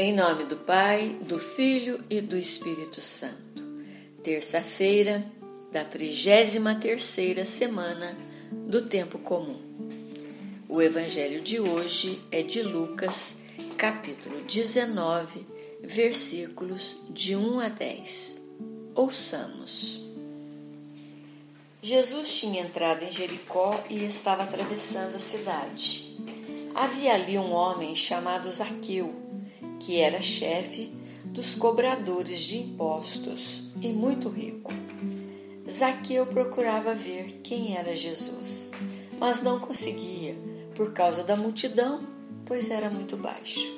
Em nome do Pai, do Filho e do Espírito Santo. Terça-feira da 33ª semana do tempo comum. O evangelho de hoje é de Lucas, capítulo 19, versículos de 1 a 10. Ouçamos. Jesus tinha entrado em Jericó e estava atravessando a cidade. Havia ali um homem chamado Zaqueu que era chefe dos cobradores de impostos e muito rico. Zaqueu procurava ver quem era Jesus, mas não conseguia por causa da multidão, pois era muito baixo.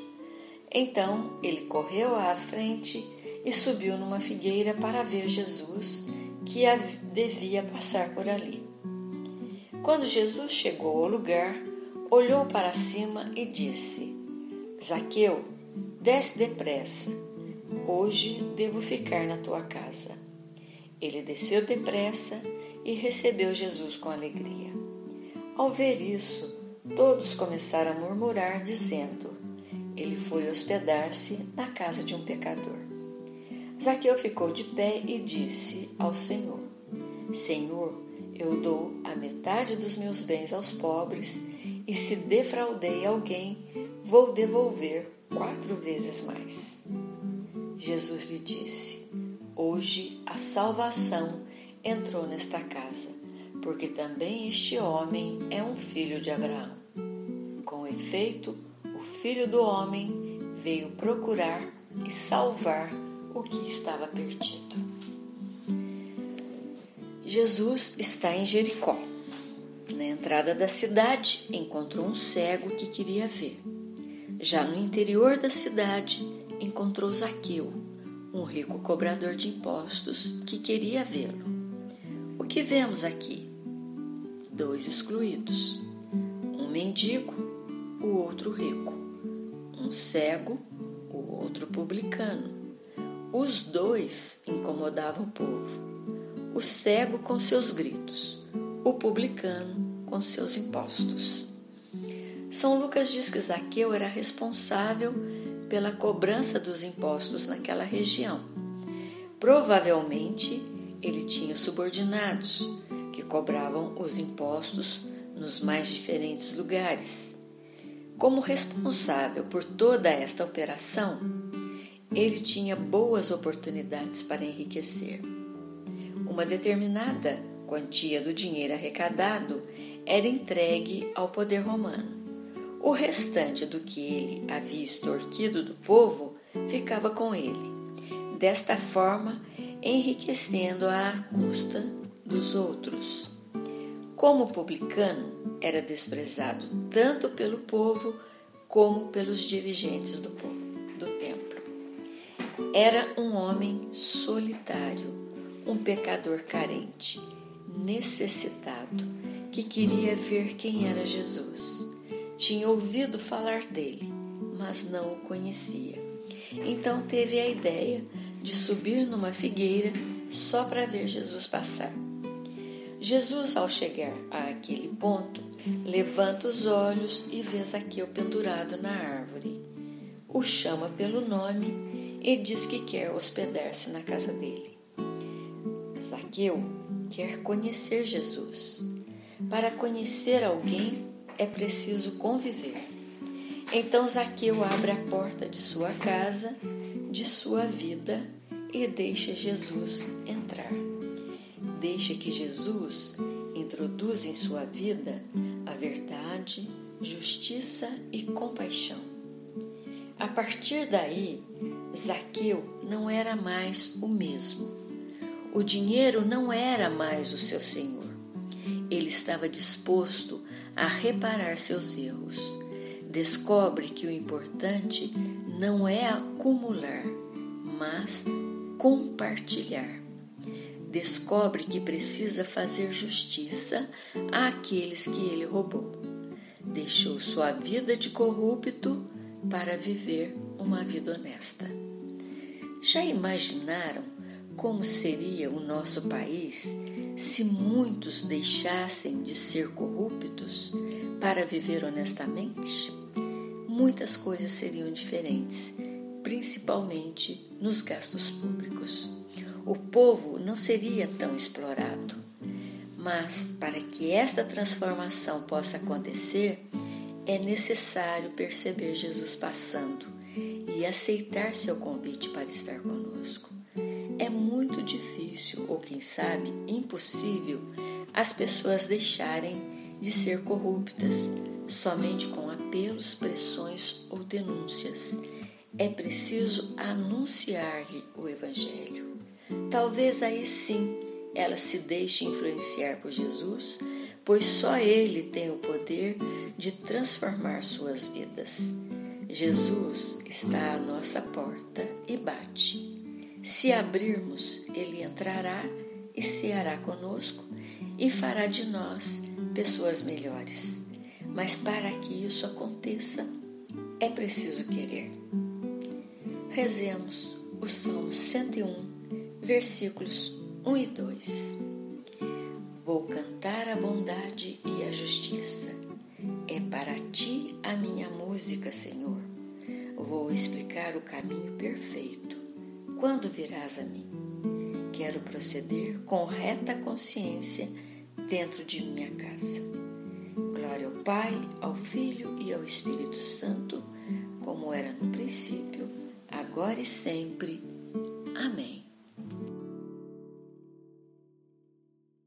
Então ele correu à frente e subiu numa figueira para ver Jesus, que devia passar por ali. Quando Jesus chegou ao lugar, olhou para cima e disse: Zaqueu, Desce depressa. Hoje devo ficar na tua casa. Ele desceu depressa e recebeu Jesus com alegria. Ao ver isso, todos começaram a murmurar, dizendo: Ele foi hospedar-se na casa de um pecador. Zaqueu ficou de pé e disse ao Senhor: Senhor, eu dou a metade dos meus bens aos pobres, e se defraudei alguém, vou devolver quatro vezes mais. Jesus lhe disse: Hoje a salvação entrou nesta casa, porque também este homem é um filho de Abraão. Com efeito, o filho do homem veio procurar e salvar o que estava perdido. Jesus está em Jericó. Na entrada da cidade, encontrou um cego que queria ver. Já no interior da cidade, encontrou Zaqueu, um rico cobrador de impostos que queria vê-lo. O que vemos aqui? Dois excluídos: um mendigo, o outro rico, um cego, o outro publicano. Os dois incomodavam o povo. O cego com seus gritos, o publicano com seus impostos. São Lucas diz que Zaqueu era responsável pela cobrança dos impostos naquela região. Provavelmente ele tinha subordinados que cobravam os impostos nos mais diferentes lugares. Como responsável por toda esta operação, ele tinha boas oportunidades para enriquecer. Uma determinada quantia do dinheiro arrecadado era entregue ao poder romano. O restante do que ele havia extorquido do povo ficava com ele, desta forma enriquecendo à custa dos outros. Como publicano, era desprezado tanto pelo povo como pelos dirigentes do, povo, do templo. Era um homem solitário, um pecador carente, necessitado, que queria ver quem era Jesus tinha ouvido falar dele, mas não o conhecia. Então teve a ideia de subir numa figueira só para ver Jesus passar. Jesus, ao chegar àquele ponto, levanta os olhos e vê Zaqueu pendurado na árvore. O chama pelo nome e diz que quer hospedar-se na casa dele. Zaqueu quer conhecer Jesus. Para conhecer alguém, é preciso conviver. Então Zaqueu abre a porta de sua casa, de sua vida e deixa Jesus entrar. Deixa que Jesus introduza em sua vida a verdade, justiça e compaixão. A partir daí, Zaqueu não era mais o mesmo. O dinheiro não era mais o seu senhor. Ele estava disposto a reparar seus erros. Descobre que o importante não é acumular, mas compartilhar. Descobre que precisa fazer justiça àqueles que ele roubou. Deixou sua vida de corrupto para viver uma vida honesta. Já imaginaram como seria o nosso país se muitos deixassem de ser corruptos para viver honestamente, muitas coisas seriam diferentes, principalmente nos gastos públicos. O povo não seria tão explorado. Mas para que esta transformação possa acontecer, é necessário perceber Jesus passando e aceitar seu convite para estar conosco. É muito difícil, ou quem sabe impossível, as pessoas deixarem de ser corruptas somente com apelos, pressões ou denúncias. É preciso anunciar-lhe o Evangelho. Talvez aí sim ela se deixe influenciar por Jesus, pois só Ele tem o poder de transformar suas vidas. Jesus está à nossa porta e bate. Se abrirmos, Ele entrará e ceará conosco e fará de nós pessoas melhores. Mas para que isso aconteça, é preciso querer. Rezemos o Salmo 101, versículos 1 e 2. Vou cantar a bondade e a justiça. É para ti a minha música, Senhor. Vou explicar o caminho perfeito. Quando virás a mim? Quero proceder com reta consciência dentro de minha casa. Glória ao Pai, ao Filho e ao Espírito Santo, como era no princípio, agora e sempre. Amém.